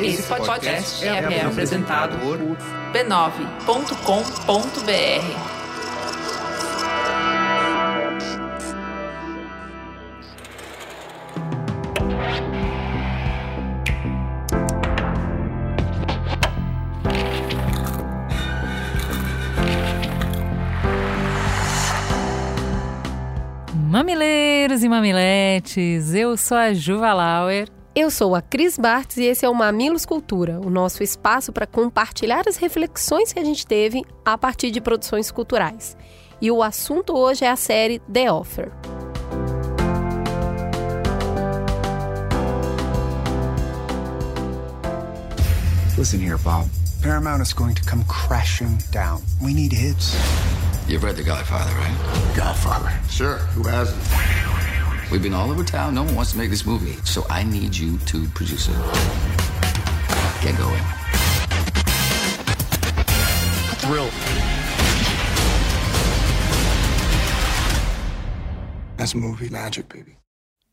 Esse podcast é, é apresentado por b9.com.br. Mamileiros e mamiletes, eu sou a Juva Lauer. Eu sou a Cris Bartz e esse é o Mamilos Cultura, o nosso espaço para compartilhar as reflexões que a gente teve a partir de produções culturais. E o assunto hoje é a série The Offer. Listen here, Bob. Paramount is going to come crashing down. We need hits. You've read The Godfather, right? Godfather. Sure. Who hasn't? We've been all over town. No one wants to make this movie. So I need you to produce it. Get going. Thrill. That's movie magic, baby.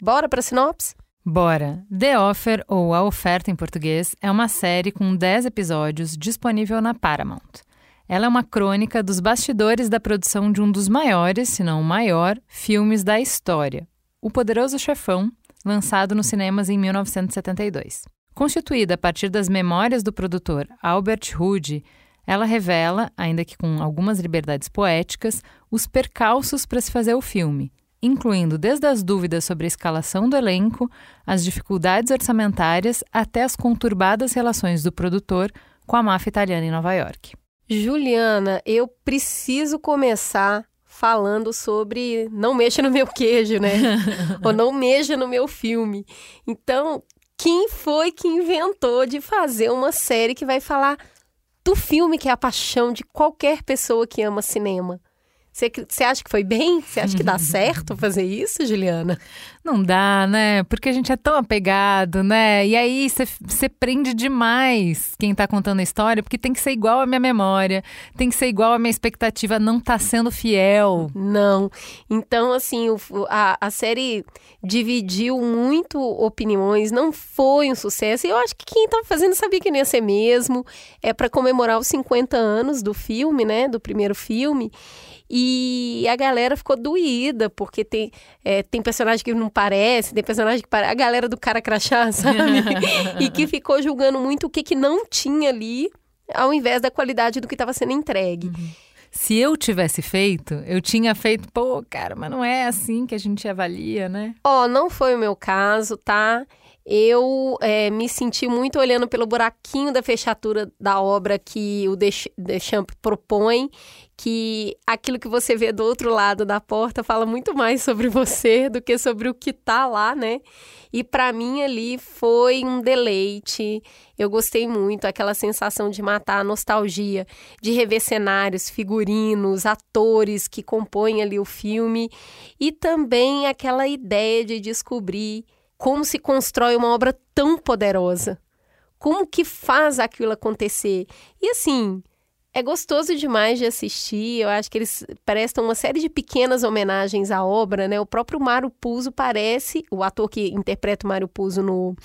Bora para sinopse? Bora! The Offer, ou A Oferta em português, é uma série com 10 episódios disponível na Paramount. Ela é uma crônica dos bastidores da produção de um dos maiores, se não o maior, filmes da história, O Poderoso Chefão, lançado nos cinemas em 1972. Constituída a partir das memórias do produtor Albert Hood, ela revela, ainda que com algumas liberdades poéticas, os percalços para se fazer o filme, incluindo desde as dúvidas sobre a escalação do elenco, as dificuldades orçamentárias até as conturbadas relações do produtor com a máfia italiana em Nova York. Juliana, eu preciso começar falando sobre não mexa no meu queijo, né? Ou não mexa no meu filme. Então, quem foi que inventou de fazer uma série que vai falar do filme que é a paixão de qualquer pessoa que ama cinema? Você acha que foi bem? Você acha que dá certo fazer isso, Juliana? Não dá, né? Porque a gente é tão apegado, né? E aí você prende demais quem tá contando a história, porque tem que ser igual à minha memória, tem que ser igual à minha expectativa, não tá sendo fiel. Não. Então, assim, o, a, a série dividiu muito opiniões, não foi um sucesso. E eu acho que quem tava fazendo sabia que não ia ser mesmo. É para comemorar os 50 anos do filme, né? Do primeiro filme. E a galera ficou doída, porque tem, é, tem personagem que não parece, tem personagem que parece. A galera do cara crachá, sabe? e que ficou julgando muito o que, que não tinha ali, ao invés da qualidade do que estava sendo entregue. Uhum. Se eu tivesse feito, eu tinha feito, pô, cara, mas não é assim que a gente avalia, né? Ó, oh, não foi o meu caso, tá? Eu é, me senti muito olhando pelo buraquinho da fechadura da obra que o Deschamps propõe, que aquilo que você vê do outro lado da porta fala muito mais sobre você do que sobre o que tá lá, né? E para mim ali foi um deleite. Eu gostei muito, aquela sensação de matar a nostalgia, de rever cenários, figurinos, atores que compõem ali o filme e também aquela ideia de descobrir como se constrói uma obra tão poderosa. Como que faz aquilo acontecer? E assim, é gostoso demais de assistir. Eu acho que eles prestam uma série de pequenas homenagens à obra, né? O próprio Mário Puzo parece, o ator que interpreta o Mário Puzo no,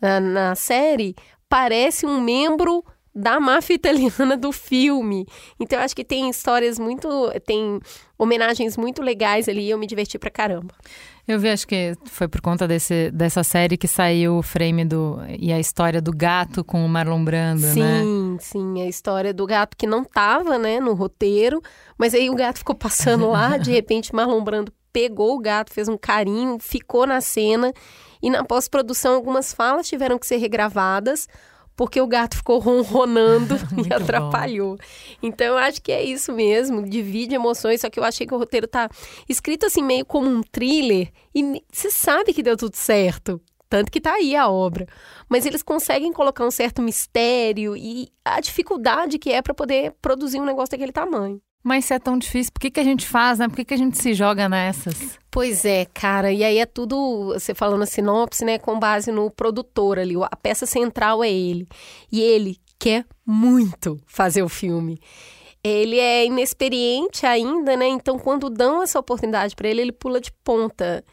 na, na série, parece um membro da máfia italiana do filme. Então eu acho que tem histórias muito, tem homenagens muito legais ali e eu me diverti pra caramba. Eu vi, acho que foi por conta desse, dessa série que saiu o frame do. e a história do gato com o Marlon Brando, sim, né? Sim, sim. A história do gato que não tava, né, no roteiro, mas aí o gato ficou passando lá, de repente Marlon Brando pegou o gato, fez um carinho, ficou na cena. E na pós-produção, algumas falas tiveram que ser regravadas porque o gato ficou ronronando e atrapalhou. Bom. Então eu acho que é isso mesmo, divide emoções, só que eu achei que o roteiro tá escrito assim meio como um thriller e você sabe que deu tudo certo. Tanto que tá aí a obra. Mas eles conseguem colocar um certo mistério e a dificuldade que é para poder produzir um negócio daquele tamanho. Mas se é tão difícil, por que, que a gente faz, né? Por que, que a gente se joga nessas? Pois é, cara. E aí é tudo, você falando a sinopse, né? Com base no produtor ali. A peça central é ele. E ele quer muito fazer o filme. Ele é inexperiente ainda, né? Então, quando dão essa oportunidade para ele, ele pula de ponta.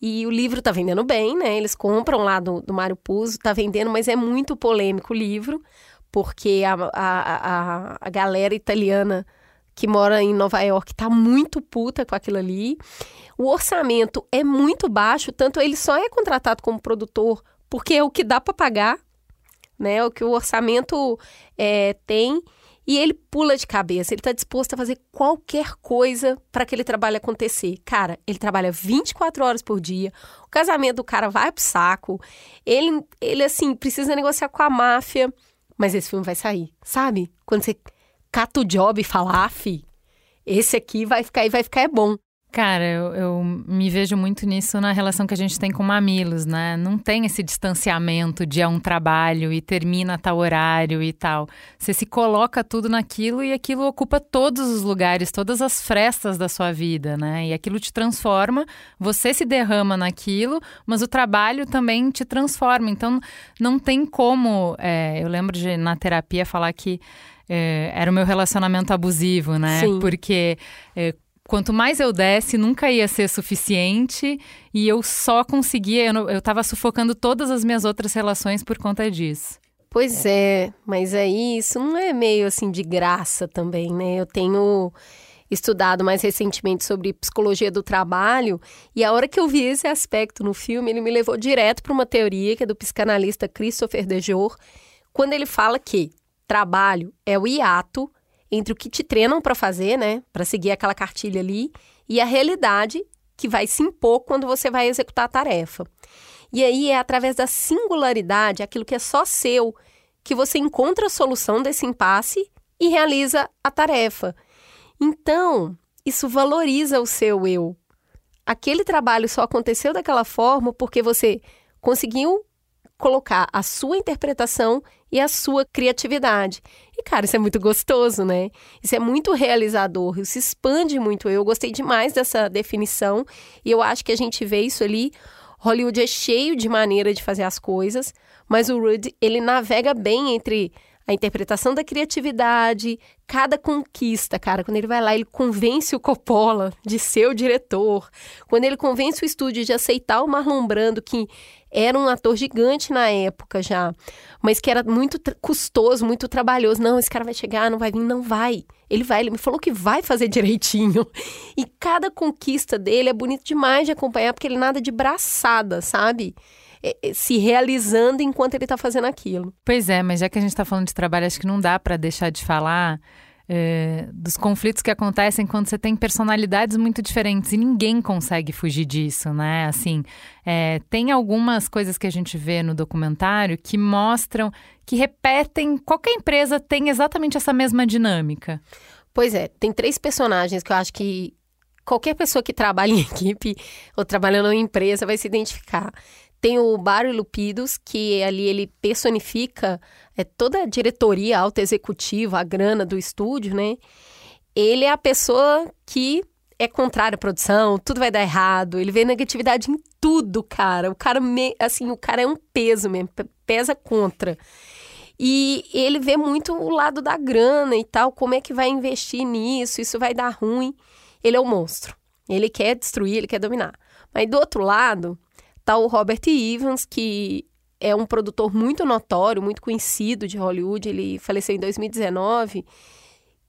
E o livro tá vendendo bem, né? Eles compram lá do, do Mário Puzo, tá vendendo, mas é muito polêmico o livro, porque a, a, a, a galera italiana que mora em Nova York tá muito puta com aquilo ali. O orçamento é muito baixo, tanto ele só é contratado como produtor porque é o que dá para pagar, né? O que o orçamento é, tem e ele pula de cabeça, ele está disposto a fazer qualquer coisa para aquele trabalho acontecer. Cara, ele trabalha 24 horas por dia, o casamento do cara vai pro saco, ele, ele assim, precisa negociar com a máfia, mas esse filme vai sair, sabe? Quando você cata o job e fala, ah, fi, esse aqui vai ficar e vai ficar é bom. Cara, eu, eu, me vejo muito nisso na relação que a gente tem com mamilos, né? Não tem esse distanciamento de é um trabalho e termina tal horário e tal. Você se coloca tudo naquilo e aquilo ocupa todos os lugares, todas as frestas da sua vida, né? E aquilo te transforma, você se derrama naquilo, mas o trabalho também te transforma. Então, não tem como. É, eu lembro de na terapia falar que. É, era o meu relacionamento abusivo, né? Sim. Porque é, quanto mais eu desse, nunca ia ser suficiente e eu só conseguia, eu, eu tava sufocando todas as minhas outras relações por conta disso. Pois é, mas aí isso não é meio assim de graça também, né? Eu tenho estudado mais recentemente sobre psicologia do trabalho e a hora que eu vi esse aspecto no filme, ele me levou direto para uma teoria que é do psicanalista Christopher Dejor, quando ele fala que trabalho é o hiato entre o que te treinam para fazer, né, para seguir aquela cartilha ali, e a realidade que vai se impor quando você vai executar a tarefa. E aí é através da singularidade, aquilo que é só seu, que você encontra a solução desse impasse e realiza a tarefa. Então, isso valoriza o seu eu. Aquele trabalho só aconteceu daquela forma porque você conseguiu colocar a sua interpretação e a sua criatividade. E, cara, isso é muito gostoso, né? Isso é muito realizador, isso expande muito. Eu gostei demais dessa definição e eu acho que a gente vê isso ali. Hollywood é cheio de maneira de fazer as coisas, mas o Rudd, ele navega bem entre a interpretação da criatividade, cada conquista, cara. Quando ele vai lá, ele convence o Coppola de ser o diretor. Quando ele convence o estúdio de aceitar o Marlon Brando, que era um ator gigante na época já, mas que era muito custoso, muito trabalhoso. Não, esse cara vai chegar, não vai vir, não vai. Ele vai, ele me falou que vai fazer direitinho. E cada conquista dele é bonito demais de acompanhar, porque ele nada de braçada, sabe? É, é, se realizando enquanto ele está fazendo aquilo. Pois é, mas já que a gente está falando de trabalho, acho que não dá para deixar de falar é, dos conflitos que acontecem quando você tem personalidades muito diferentes e ninguém consegue fugir disso, né? Assim, é, tem algumas coisas que a gente vê no documentário que mostram, que repetem, qualquer empresa tem exatamente essa mesma dinâmica. Pois é, tem três personagens que eu acho que qualquer pessoa que trabalha em equipe ou trabalhando em empresa vai se identificar. Tem o Barry Lupidos, que ali ele personifica é, toda a diretoria alta executiva, a grana do estúdio, né? Ele é a pessoa que é contrária à produção, tudo vai dar errado, ele vê negatividade em tudo, cara. O cara, me, assim, o cara é um peso mesmo, pesa contra. E ele vê muito o lado da grana e tal, como é que vai investir nisso, isso vai dar ruim. Ele é o um monstro. Ele quer destruir, ele quer dominar. Mas do outro lado, tá o Robert Evans, que é um produtor muito notório, muito conhecido de Hollywood, ele faleceu em 2019,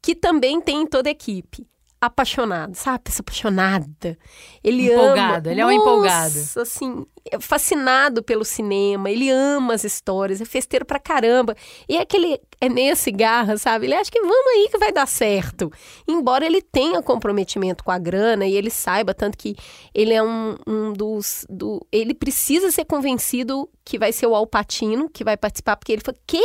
que também tem toda a equipe apaixonado, sabe? Pessoa apaixonada. Ele empolgado, ama. ele é um empolgado. assim, é fascinado pelo cinema, ele ama as histórias, é festeiro pra caramba. E é aquele é meia cigarra, sabe? Ele acha que vamos aí que vai dar certo. Embora ele tenha comprometimento com a grana e ele saiba tanto que ele é um, um dos do ele precisa ser convencido que vai ser o Alpatino que vai participar porque ele fala: "Quê?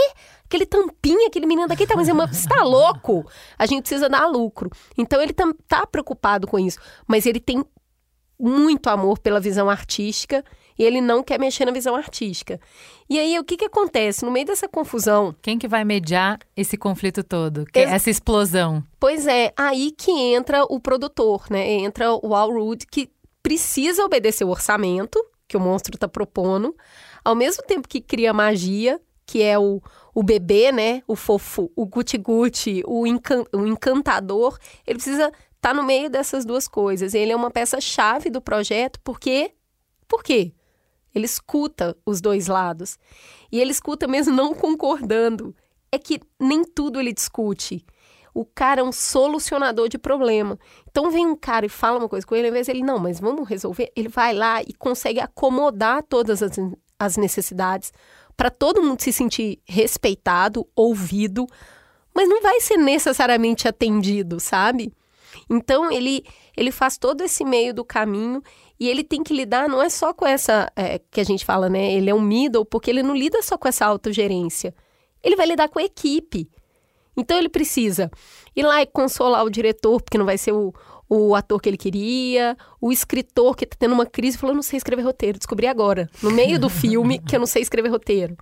Aquele tampinha, aquele menino daqui tá, mas é você tá louco? A gente precisa dar lucro. Então ele tá, tá preocupado com isso, mas ele tem muito amor pela visão artística e ele não quer mexer na visão artística. E aí, o que que acontece? No meio dessa confusão... Quem que vai mediar esse conflito todo? Essa explosão? Pois é, aí que entra o produtor, né? Entra o Al Rudd, que precisa obedecer o orçamento que o monstro tá propondo, ao mesmo tempo que cria magia, que é o, o bebê, né? O fofo, o guti-guti, o, encan o encantador. Ele precisa estar tá no meio dessas duas coisas. Ele é uma peça-chave do projeto porque Por quê? Ele escuta os dois lados. E ele escuta mesmo não concordando. É que nem tudo ele discute. O cara é um solucionador de problema. Então vem um cara e fala uma coisa com ele, ao invés ele, não, mas vamos resolver, ele vai lá e consegue acomodar todas as, as necessidades para todo mundo se sentir respeitado, ouvido, mas não vai ser necessariamente atendido, sabe? Então ele ele faz todo esse meio do caminho e ele tem que lidar não é só com essa é, que a gente fala, né? Ele é um middle porque ele não lida só com essa autogerência. Ele vai lidar com a equipe. Então ele precisa ir lá e consolar o diretor, porque não vai ser o, o ator que ele queria, o escritor que está tendo uma crise falou: não sei escrever roteiro, descobri agora, no meio do filme, que eu não sei escrever roteiro.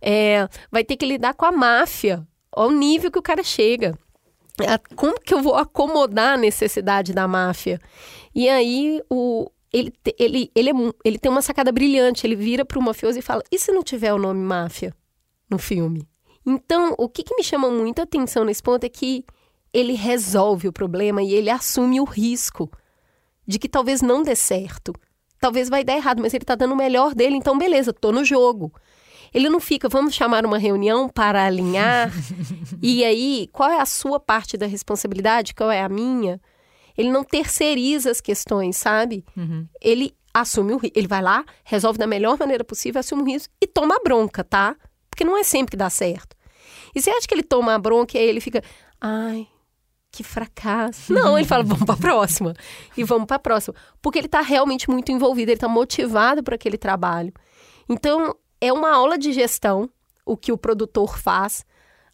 É, vai ter que lidar com a máfia, ao nível que o cara chega. Como que eu vou acomodar a necessidade da máfia? E aí o, ele, ele, ele, é, ele tem uma sacada brilhante. Ele vira para o mafioso e fala: e se não tiver o nome máfia no filme? Então, o que, que me chama muita atenção nesse ponto é que ele resolve o problema e ele assume o risco de que talvez não dê certo. Talvez vai dar errado, mas ele está dando o melhor dele, então beleza, tô no jogo. Ele não fica, vamos chamar uma reunião para alinhar. e aí, qual é a sua parte da responsabilidade? Qual é a minha? Ele não terceiriza as questões, sabe? Uhum. Ele assume o risco. Ele vai lá, resolve da melhor maneira possível, assume o risco e toma a bronca, tá? Porque não é sempre que dá certo. E você acha que ele toma a bronca e aí ele fica, ai, que fracasso. Não, ele fala, vamos para a próxima. E vamos para a próxima. Porque ele está realmente muito envolvido, ele está motivado para aquele trabalho. Então, é uma aula de gestão o que o produtor faz,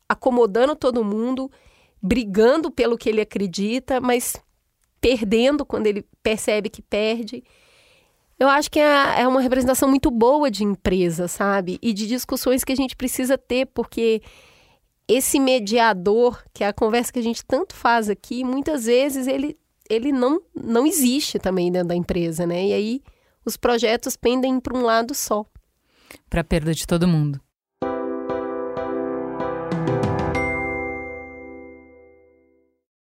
acomodando todo mundo, brigando pelo que ele acredita, mas perdendo quando ele percebe que perde. Eu acho que é, é uma representação muito boa de empresa, sabe? E de discussões que a gente precisa ter, porque esse mediador, que é a conversa que a gente tanto faz aqui, muitas vezes ele, ele não, não existe também dentro da empresa, né? E aí os projetos pendem para um lado só para perda de todo mundo.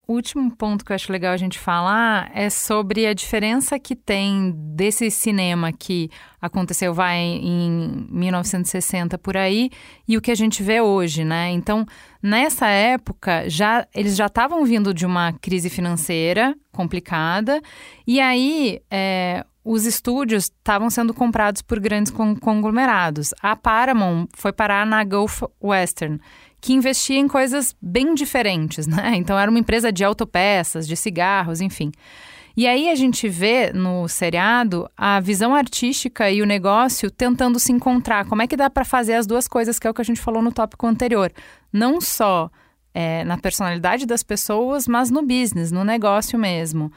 O último ponto que eu acho legal a gente falar é sobre a diferença que tem desse cinema que aconteceu vai em 1960 por aí e o que a gente vê hoje, né? Então, nessa época, já eles já estavam vindo de uma crise financeira complicada e aí é, os estúdios estavam sendo comprados por grandes conglomerados. A Paramount foi parar na Gulf Western, que investia em coisas bem diferentes, né? Então era uma empresa de autopeças, de cigarros, enfim. E aí a gente vê no seriado a visão artística e o negócio tentando se encontrar. Como é que dá para fazer as duas coisas, que é o que a gente falou no tópico anterior? Não só é, na personalidade das pessoas, mas no business, no negócio mesmo.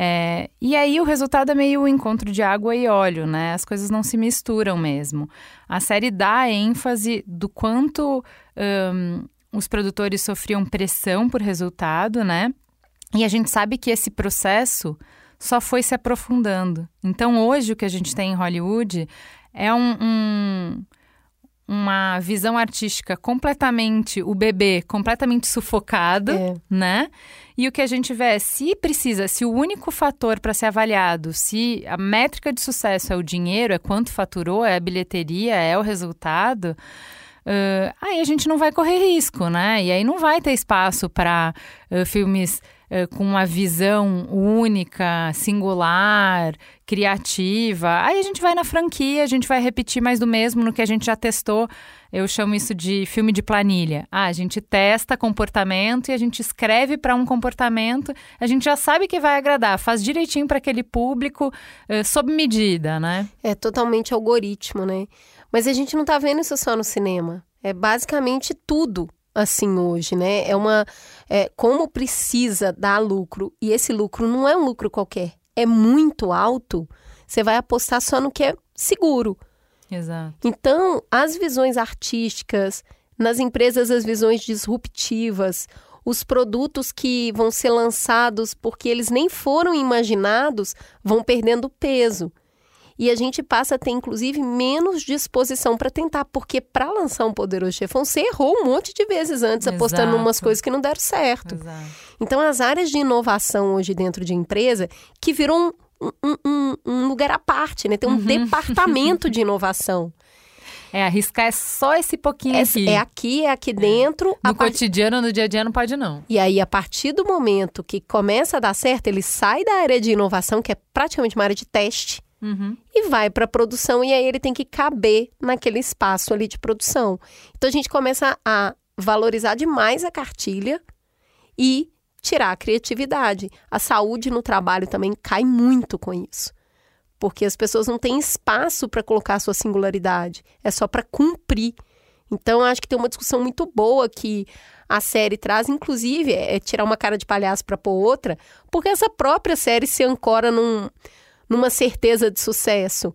É, e aí o resultado é meio o encontro de água e óleo, né? As coisas não se misturam mesmo. A série dá ênfase do quanto um, os produtores sofriam pressão por resultado, né? E a gente sabe que esse processo só foi se aprofundando. Então hoje o que a gente tem em Hollywood é um, um uma visão artística completamente, o bebê completamente sufocado, é. né? E o que a gente vê é, se precisa, se o único fator para ser avaliado, se a métrica de sucesso é o dinheiro, é quanto faturou, é a bilheteria, é o resultado, uh, aí a gente não vai correr risco, né? E aí não vai ter espaço para uh, filmes com uma visão única, singular, criativa. Aí a gente vai na franquia, a gente vai repetir mais do mesmo no que a gente já testou. Eu chamo isso de filme de planilha. Ah, a gente testa comportamento e a gente escreve para um comportamento, a gente já sabe que vai agradar, faz direitinho para aquele público, uh, sob medida, né? É totalmente algoritmo, né? Mas a gente não está vendo isso só no cinema. É basicamente tudo assim hoje, né? É uma. É, como precisa dar lucro, e esse lucro não é um lucro qualquer é muito alto, você vai apostar só no que é seguro. Exato. Então, as visões artísticas, nas empresas, as visões disruptivas, os produtos que vão ser lançados porque eles nem foram imaginados vão perdendo peso. E a gente passa a ter, inclusive, menos disposição para tentar, porque para lançar um poderoso chefão, você errou um monte de vezes antes, Exato. apostando em umas coisas que não deram certo. Exato. Então, as áreas de inovação hoje dentro de empresa, que virou um, um, um, um lugar à parte, né? Tem um Uhum. departamento de inovação. É, arriscar é só esse pouquinho É, aqui. é aqui, é aqui dentro. a No part- cotidiano, no dia a dia, não pode não. E aí, a partir do momento que começa a dar certo, ele sai da área de inovação, que é praticamente uma área de teste, Uhum. e vai para a produção. E aí, ele tem que caber naquele espaço ali de produção. Então, a gente começa a valorizar demais a cartilha e tirar a criatividade. A saúde no trabalho também cai muito com isso. Porque as pessoas não têm espaço para colocar a sua singularidade. É só para cumprir. Então, acho que tem uma discussão muito boa que a série traz, inclusive, é tirar uma cara de palhaço para pôr outra, porque essa própria série se ancora num, numa certeza de sucesso.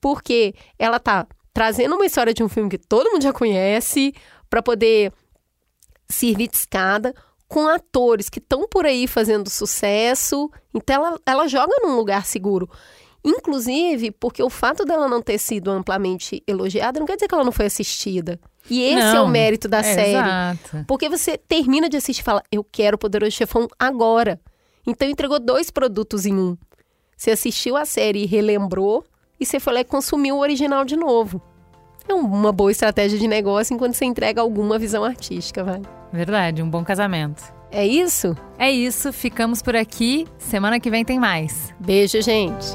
Porque ela tá trazendo uma história de um filme que todo mundo já conhece, para poder servir de escada, com atores que estão por aí fazendo sucesso. Então, ela, ela joga num lugar seguro. Inclusive, porque o fato dela não ter sido amplamente elogiada não quer dizer que ela não foi assistida. E esse é o Não, mérito da é, série. Exato. Porque você termina de assistir e fala, eu quero o Poderoso Chefão agora. Então entregou dois produtos em um. Você assistiu a série e relembrou, e você foi lá e consumiu o original de novo. É uma boa estratégia de negócio enquanto você entrega alguma visão artística, vai. Verdade, um bom casamento. É isso? É isso, ficamos por aqui. Semana que vem tem mais. Beijo, gente.